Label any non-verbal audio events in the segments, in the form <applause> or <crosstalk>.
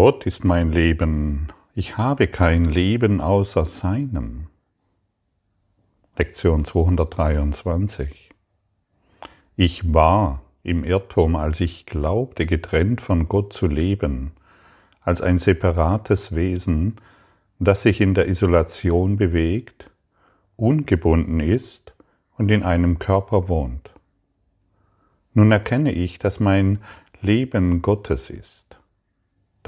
Gott ist mein Leben, ich habe kein Leben außer seinem. Lektion 223. Ich war im Irrtum, als ich glaubte, getrennt von Gott zu leben, als ein separates Wesen, das sich in der Isolation bewegt, ungebunden ist und in einem Körper wohnt. Nun erkenne ich, dass mein Leben Gottes ist,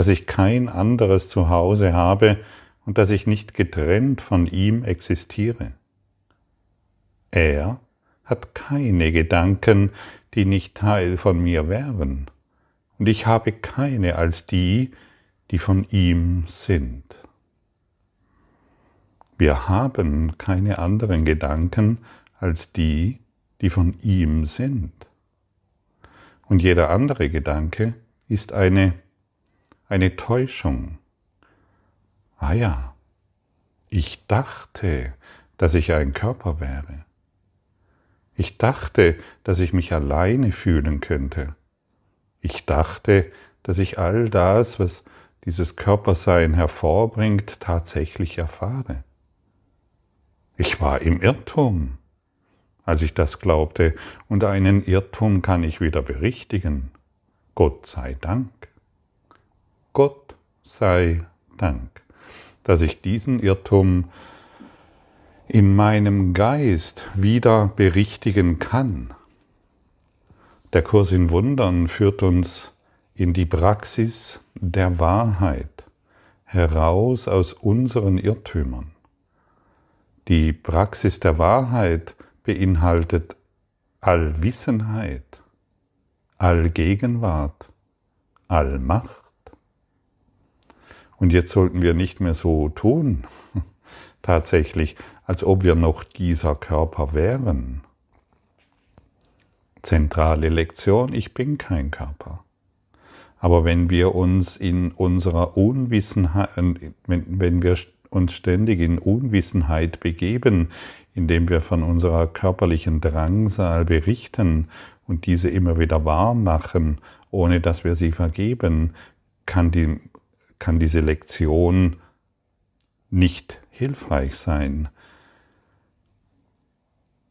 dass ich kein anderes Zuhause habe und dass ich nicht getrennt von ihm existiere. Er hat keine Gedanken, die nicht Teil von mir wären, und ich habe keine als die, die von ihm sind. Wir haben keine anderen Gedanken als die, die von ihm sind. Und jeder andere Gedanke ist eine, eine Täuschung. Ah ja, ich dachte, dass ich ein Körper wäre. Ich dachte, dass ich mich alleine fühlen könnte. Ich dachte, dass ich all das, was dieses Körpersein hervorbringt, tatsächlich erfahre. Ich war im Irrtum, als ich das glaubte, und einen Irrtum kann ich wieder berichtigen. Gott sei Dank. Gott sei Dank, dass ich diesen Irrtum in meinem Geist wieder berichtigen kann. Der Kurs in Wundern führt uns in die Praxis der Wahrheit heraus aus unseren Irrtümern. Die Praxis der Wahrheit beinhaltet Allwissenheit, Allgegenwart, Allmacht. Und jetzt sollten wir nicht mehr so tun, <laughs> tatsächlich, als ob wir noch dieser Körper wären. Zentrale Lektion, ich bin kein Körper. Aber wenn wir uns in unserer Unwissenheit, wenn, wenn wir uns ständig in Unwissenheit begeben, indem wir von unserer körperlichen Drangsal berichten und diese immer wieder wahr machen, ohne dass wir sie vergeben, kann, die, kann diese Lektion nicht hilfreich sein.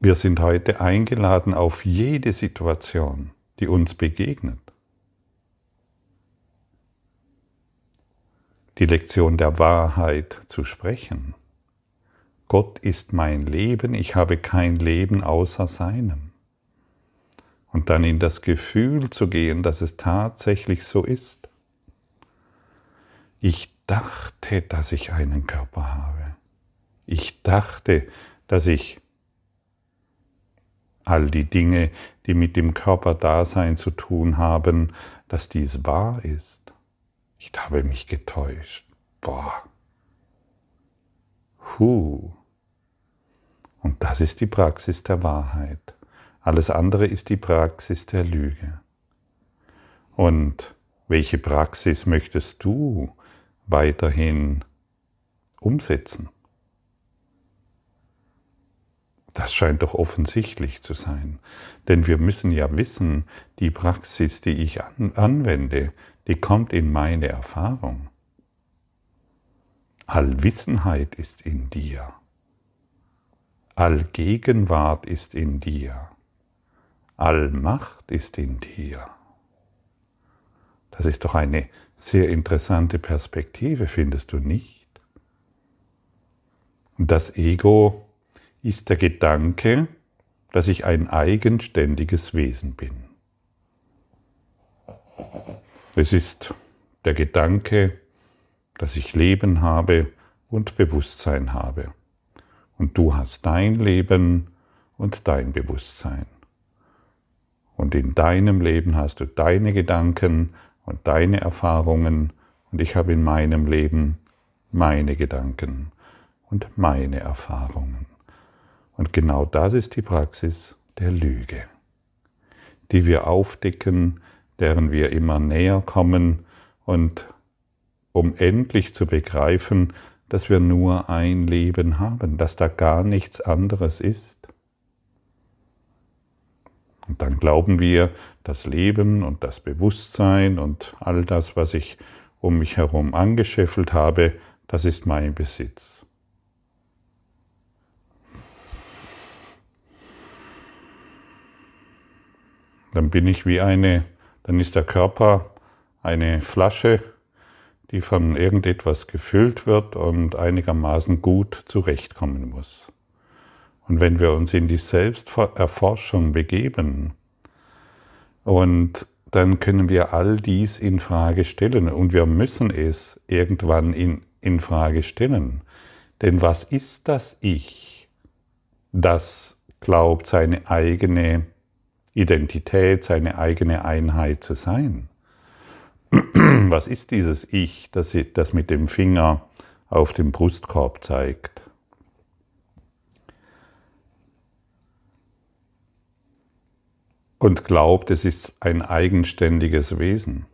Wir sind heute eingeladen auf jede Situation, die uns begegnet. Die Lektion der Wahrheit zu sprechen. Gott ist mein Leben, ich habe kein Leben außer seinem. Und dann in das Gefühl zu gehen, dass es tatsächlich so ist. Ich dachte, dass ich einen Körper habe. Ich dachte, dass ich all die Dinge, die mit dem Körperdasein zu tun haben, dass dies wahr ist. Ich habe mich getäuscht. Boah. Huh. Und das ist die Praxis der Wahrheit. Alles andere ist die Praxis der Lüge. Und welche Praxis möchtest du weiterhin umsetzen? Das scheint doch offensichtlich zu sein. Denn wir müssen ja wissen, die Praxis, die ich an, anwende, die kommt in meine Erfahrung. Allwissenheit ist in dir. Allgegenwart ist in dir. Allmacht ist in dir. Das ist doch eine sehr interessante Perspektive, findest du nicht? Und das Ego ist der Gedanke, dass ich ein eigenständiges Wesen bin. Es ist der Gedanke, dass ich Leben habe und Bewusstsein habe. Und du hast dein Leben und dein Bewusstsein. Und in deinem Leben hast du deine Gedanken und deine Erfahrungen und ich habe in meinem Leben meine Gedanken und meine Erfahrungen. Und genau das ist die Praxis der Lüge, die wir aufdecken, deren wir immer näher kommen und um endlich zu begreifen, dass wir nur ein Leben haben, dass da gar nichts anderes ist. Und dann glauben wir, das Leben und das Bewusstsein und all das, was ich um mich herum angeschäffelt habe, das ist mein Besitz. Dann bin ich wie eine, dann ist der Körper eine Flasche, die von irgendetwas gefüllt wird und einigermaßen gut zurechtkommen muss. Und wenn wir uns in die Selbsterforschung begeben, und dann können wir all dies in Frage stellen und wir müssen es irgendwann in, in Frage stellen. Denn was ist das Ich, das glaubt, seine eigene Identität, seine eigene Einheit zu sein? Was ist dieses Ich, das, das mit dem Finger auf dem Brustkorb zeigt? Und glaubt, es ist ein eigenständiges Wesen.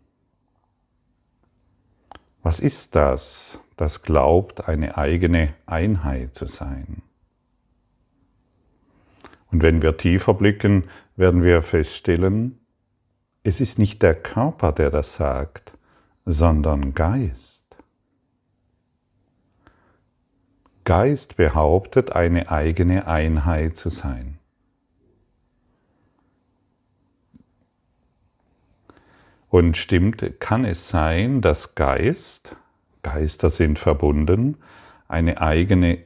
Was ist das, das glaubt, eine eigene Einheit zu sein? Und wenn wir tiefer blicken, werden wir feststellen, es ist nicht der Körper, der das sagt, sondern Geist. Geist behauptet, eine eigene Einheit zu sein. Und stimmt, kann es sein, dass Geist, Geister sind verbunden, eine eigene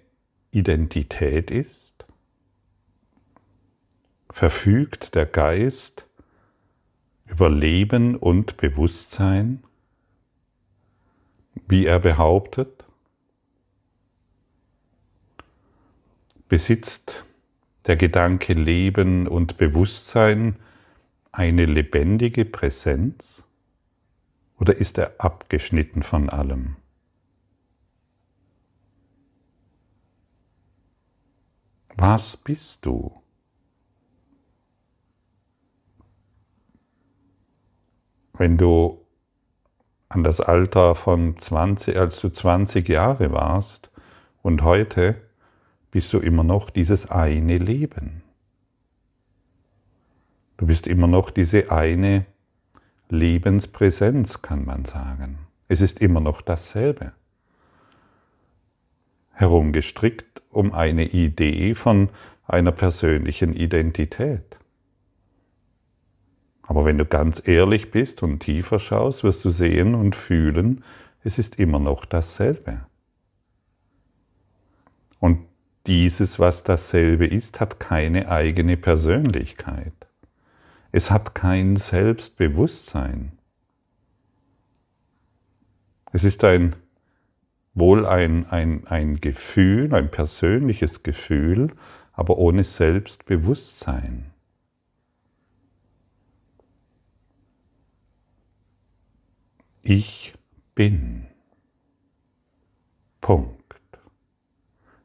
Identität ist? Verfügt der Geist über Leben und Bewusstsein, wie er behauptet, besitzt der Gedanke Leben und Bewusstsein eine lebendige Präsenz oder ist er abgeschnitten von allem? Was bist du? Wenn du an das Alter von 20, als du 20 Jahre warst und heute bist du immer noch dieses eine Leben. Du bist immer noch diese eine Lebenspräsenz, kann man sagen. Es ist immer noch dasselbe. Herumgestrickt um eine Idee von einer persönlichen Identität. Aber wenn du ganz ehrlich bist und tiefer schaust, wirst du sehen und fühlen, es ist immer noch dasselbe. Und dieses, was dasselbe ist, hat keine eigene Persönlichkeit. Es hat kein Selbstbewusstsein. Es ist ein, wohl ein, ein, ein Gefühl, ein persönliches Gefühl, aber ohne Selbstbewusstsein. Ich bin. Punkt.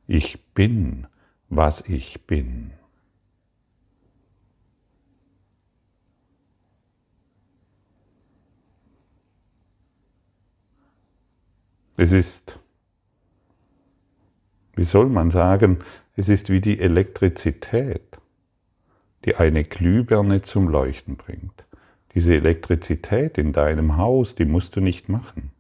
Ich bin, was ich bin. Es ist, wie soll man sagen, es ist wie die Elektrizität, die eine Glühbirne zum Leuchten bringt. Diese Elektrizität in deinem Haus, die musst du nicht machen.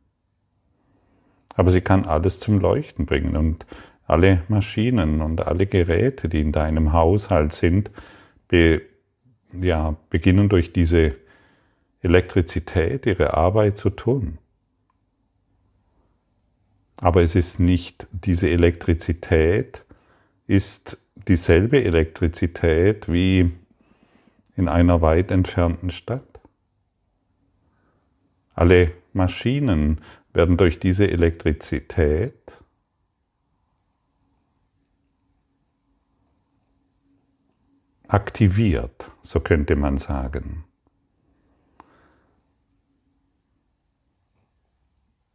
Aber sie kann alles zum Leuchten bringen und alle Maschinen und alle Geräte, die in deinem Haushalt sind, be, ja, beginnen durch diese Elektrizität ihre Arbeit zu tun. Aber es ist nicht diese Elektrizität, ist dieselbe Elektrizität wie in einer weit entfernten Stadt. Alle Maschinen werden durch diese Elektrizität aktiviert, so könnte man sagen.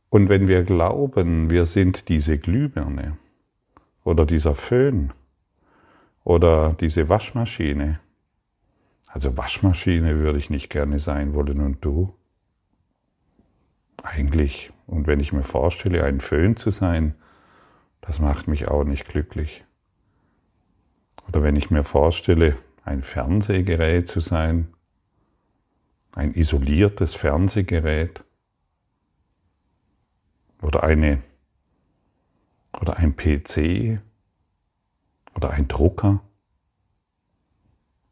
Und wenn wir glauben, wir sind diese Glühbirne oder dieser Föhn oder diese Waschmaschine, also Waschmaschine würde ich nicht gerne sein wollen und du? Eigentlich, und wenn ich mir vorstelle, ein Föhn zu sein, das macht mich auch nicht glücklich. Oder wenn ich mir vorstelle, ein Fernsehgerät zu sein, ein isoliertes Fernsehgerät, oder eine oder ein PC oder ein Drucker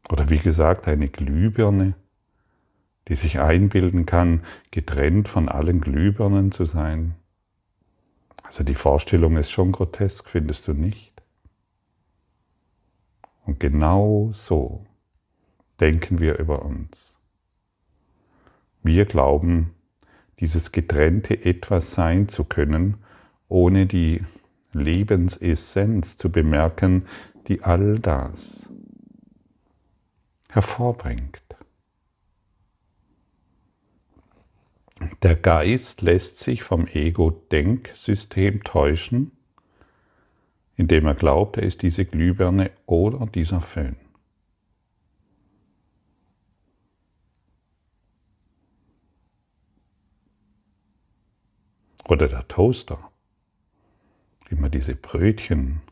oder wie gesagt eine Glühbirne, die sich einbilden kann, getrennt von allen Glühbirnen zu sein. Also die Vorstellung ist schon grotesk, findest du nicht? Und genau so denken wir über uns. Wir glauben, dieses getrennte etwas sein zu können, ohne die Lebensessenz zu bemerken, die all das hervorbringt. Der Geist lässt sich vom Ego-Denksystem täuschen, indem er glaubt, er ist diese Glühbirne oder dieser Föhn. Oder der Toaster, immer diese Brötchen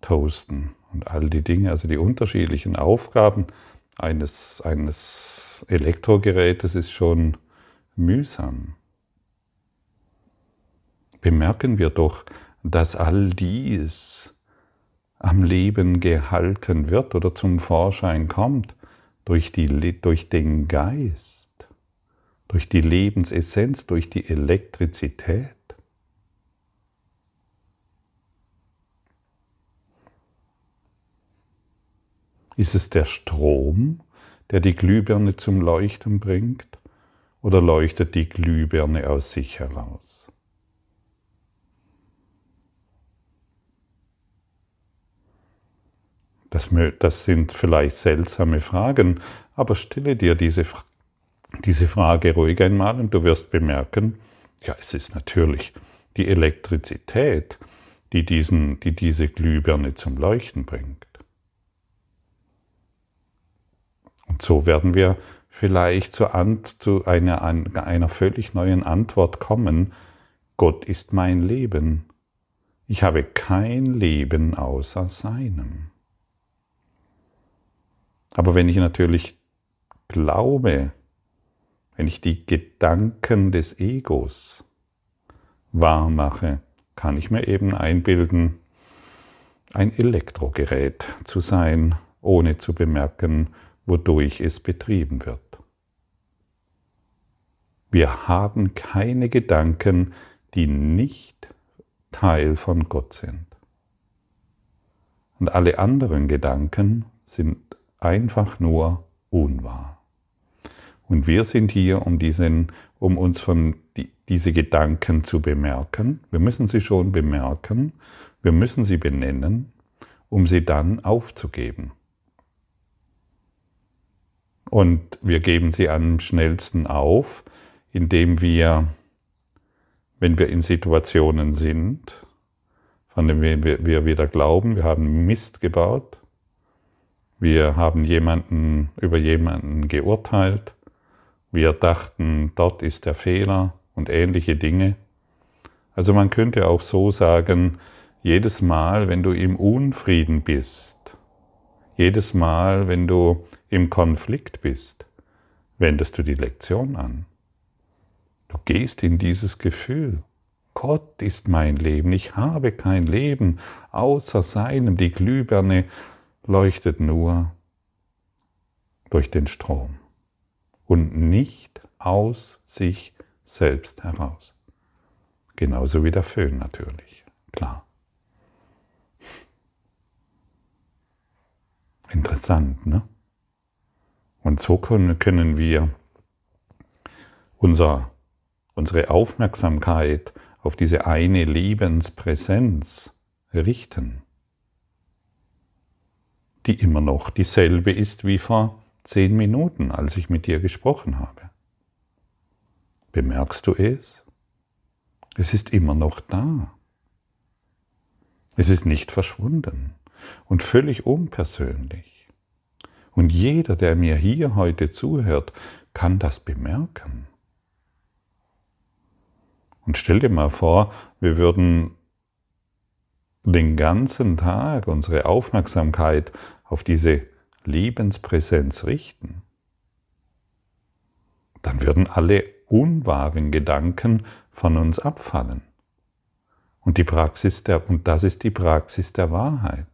toasten und all die Dinge, also die unterschiedlichen Aufgaben eines, eines Elektrogerätes ist schon mühsam. Bemerken wir doch, dass all dies am Leben gehalten wird oder zum Vorschein kommt durch, die, durch den Geist durch die Lebensessenz, durch die Elektrizität. Ist es der Strom, der die Glühbirne zum Leuchten bringt, oder leuchtet die Glühbirne aus sich heraus? Das, sind vielleicht seltsame Fragen, aber stelle dir diese diese Frage ruhig einmal und du wirst bemerken, ja, es ist natürlich die Elektrizität, die, diesen, die diese Glühbirne zum Leuchten bringt. Und so werden wir vielleicht zu, zu einer, einer völlig neuen Antwort kommen. Gott ist mein Leben. Ich habe kein Leben außer seinem. Aber wenn ich natürlich glaube, wenn ich die Gedanken des Egos wahr mache, kann ich mir eben einbilden, ein Elektrogerät zu sein, ohne zu bemerken, wodurch es betrieben wird. Wir haben keine Gedanken, die nicht Teil von Gott sind. Und alle anderen Gedanken sind einfach nur unwahr. Und wir sind hier, um, diesen, um uns von die, diese Gedanken zu bemerken. Wir müssen sie schon bemerken, wir müssen sie benennen, um sie dann aufzugeben. Und wir geben sie am schnellsten auf, indem wir, wenn wir in Situationen sind, von denen wir wieder glauben, wir haben Mist gebaut, wir haben jemanden über jemanden geurteilt, wir dachten, dort ist der Fehler und ähnliche Dinge. Also man könnte auch so sagen, jedes Mal, wenn du im Unfrieden bist, jedes Mal, wenn du im Konflikt bist, wendest du die Lektion an. Du gehst in dieses Gefühl. Gott ist mein Leben, ich habe kein Leben außer seinem. Die Glühbirne leuchtet nur durch den Strom und nicht aus sich selbst heraus. Genauso wie der Föhn natürlich, klar. Interessant, ne? Und so können, wir unser, unsere Aufmerksamkeit auf diese eine Lebenspräsenz richten, die immer noch dieselbe ist wie vor zehn Minuten, als ich mit dir gesprochen habe. Bemerkst du es? Es ist immer noch da. Es ist nicht verschwunden und völlig unpersönlich. Und jeder, der mir hier heute zuhört, kann das bemerken. Und stell dir mal vor, wir würden den ganzen Tag unsere Aufmerksamkeit auf diese Lebenspräsenz richten, dann würden alle unwahren Gedanken von uns abfallen. Und die Praxis der, und das ist die Praxis der Wahrheit.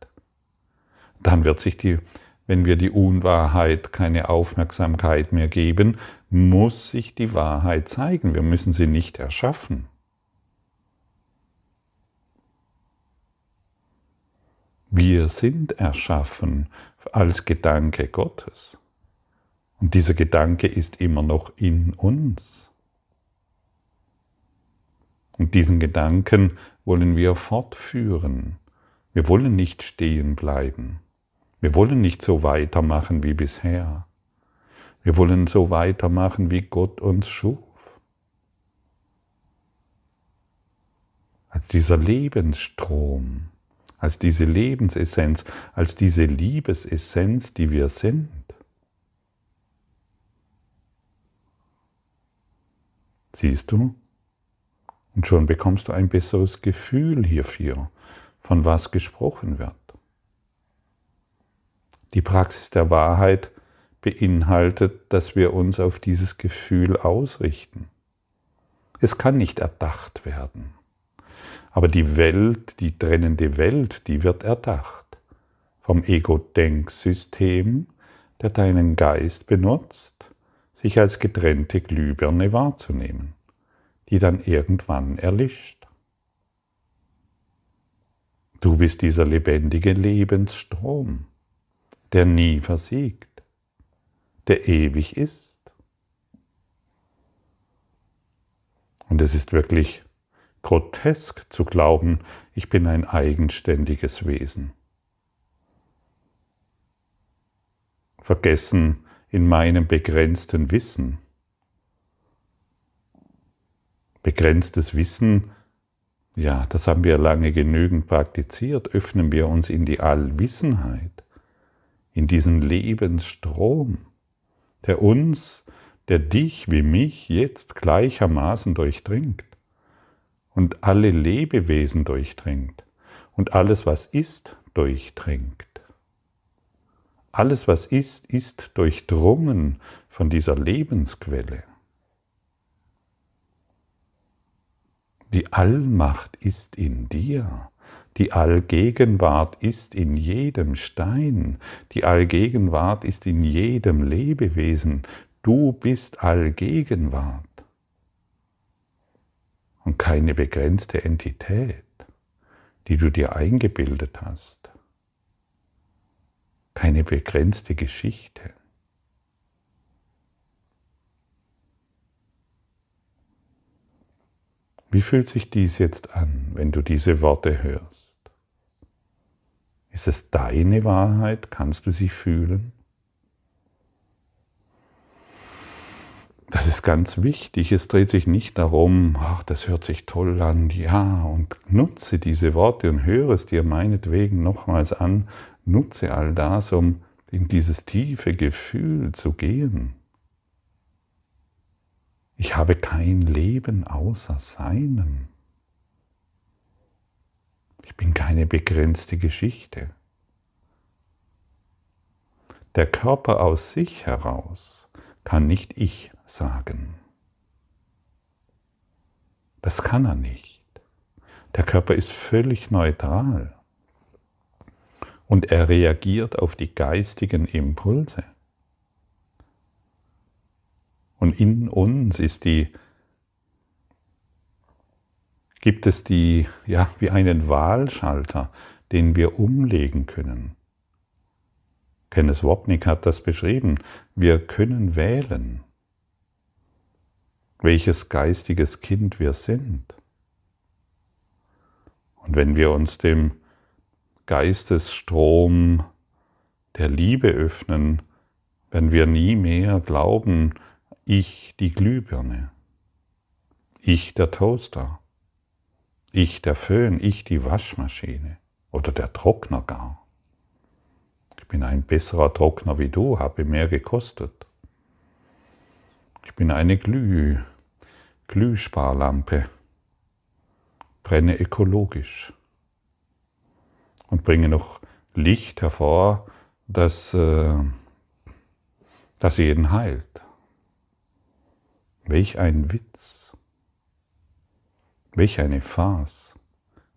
Dann wird sich die, wenn wir die Unwahrheit keine Aufmerksamkeit mehr geben, muss sich die Wahrheit zeigen. Wir müssen sie nicht erschaffen. Wir sind erschaffen als Gedanke Gottes. Und dieser Gedanke ist immer noch in uns. Und diesen Gedanken wollen wir fortführen. Wir wollen nicht stehen bleiben. Wir wollen nicht so weitermachen wie bisher. Wir wollen so weitermachen, wie Gott uns schuf. Als dieser Lebensstrom, als diese Lebensessenz, als diese Liebesessenz, die wir sind. Siehst du? Und schon bekommst du ein besseres Gefühl hierfür, von was gesprochen wird. Die Praxis der Wahrheit beinhaltet, dass wir uns auf dieses Gefühl ausrichten. Es kann nicht erdacht werden. Aber die Welt, die trennende Welt, die wird erdacht. Vom Ego-Denksystem, der deinen Geist benutzt, sich als getrennte Glühbirne wahrzunehmen, die dann irgendwann erlischt. Du bist dieser lebendige Lebensstrom, der nie versiegt, der ewig ist. Und es ist wirklich grotesk zu glauben, ich bin ein eigenständiges Wesen. Vergessen in meinem begrenzten Wissen. Begrenztes Wissen, ja, das haben wir lange genügend praktiziert, öffnen wir uns in die Allwissenheit, in diesen Lebensstrom, der uns, der dich wie mich jetzt gleichermaßen durchdringt und alle Lebewesen durchdringt und alles, was ist, durchdringt. Alles, was ist, ist durchdrungen von dieser Lebensquelle. Die Allmacht ist in dir. Die Allgegenwart ist in jedem Stein. Die Allgegenwart ist in jedem Lebewesen. Du bist Allgegenwart keine begrenzte Entität, die du dir eingebildet hast. Keine begrenzte Geschichte. Wie fühlt sich dies jetzt an, wenn du diese Worte hörst? Ist es deine Wahrheit? Kannst du sie fühlen? Das ist ganz wichtig. Es dreht sich nicht darum, ach, das hört sich toll an, ja, und nutze diese Worte und höre es dir meinetwegen nochmals an. Nutze all das, um in dieses tiefe Gefühl zu gehen. Ich habe kein Leben außer seinem. Ich bin keine begrenzte Geschichte. Der Körper aus sich heraus kann nicht ich sagen. Das kann er nicht. Der Körper ist völlig neutral und er reagiert auf die geistigen Impulse. Und in uns ist die, gibt es die, ja, wie einen Wahlschalter, den wir umlegen können. Kenneth Wapnick hat das beschrieben. Wir können wählen welches geistiges Kind wir sind. Und wenn wir uns dem Geistesstrom der Liebe öffnen, werden wir nie mehr glauben, ich die Glühbirne, ich der Toaster, ich der Föhn, ich die Waschmaschine oder der Trockner gar. Bin ein besserer Trockner wie du, habe mehr gekostet. Ich bin eine Glüh, Glühsparlampe, brenne ökologisch und bringe noch Licht hervor, das, äh, das jeden heilt. Welch ein Witz. Welch eine Farce,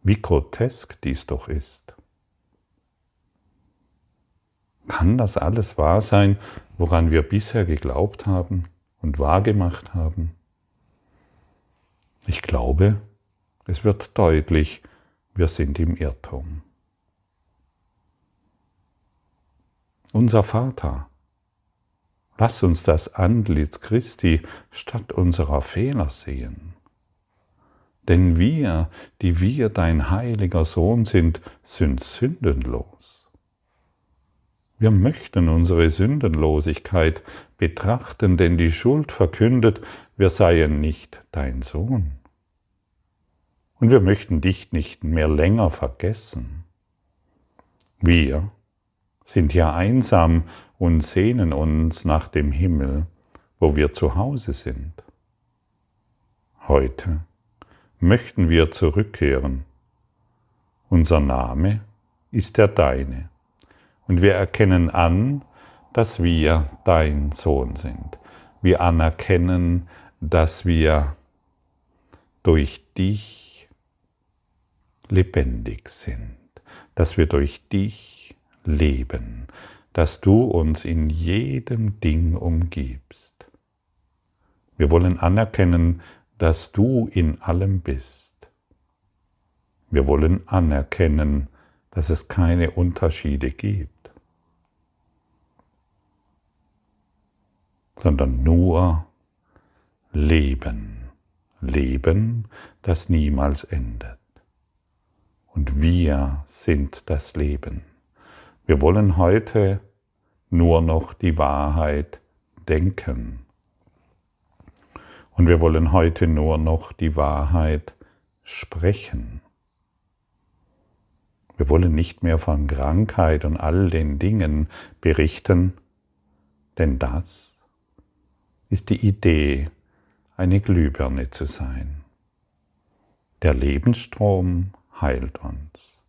wie grotesk dies doch ist. Kann das alles wahr sein, woran wir bisher geglaubt haben und wahrgemacht haben? Ich glaube, es wird deutlich, wir sind im Irrtum. Unser Vater, lass uns das Antlitz Christi statt unserer Fehler sehen. Denn wir, die wir dein heiliger Sohn sind, sind sündenlos. Wir möchten unsere Sündenlosigkeit betrachten, denn die Schuld verkündet, wir seien nicht dein Sohn. Und wir möchten dich nicht mehr länger vergessen. Wir sind ja einsam und sehnen uns nach dem Himmel, wo wir zu Hause sind. Heute möchten wir zurückkehren. Unser Name ist der deine und wir erkennen an, dass wir dein Sohn sind. Wir anerkennen, dass wir durch dich lebendig sind, dass wir durch dich leben, dass du uns in jedem Ding umgibst. Wir wollen anerkennen, dass du in allem bist. Wir wollen anerkennen, dass es keine Unterschiede gibt, sondern nur Leben. Leben, das niemals endet. Und wir sind das Leben. Wir wollen heute nur noch die Wahrheit denken. Und wir wollen heute nur noch die Wahrheit sprechen. Wir wollen nicht mehr von Krankheit und all den Dingen berichten, denn das ist die Idee, eine Glühbirne zu sein. Der Lebensstrom heilt uns.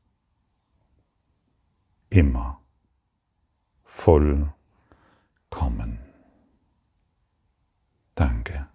Immer vollkommen. Danke.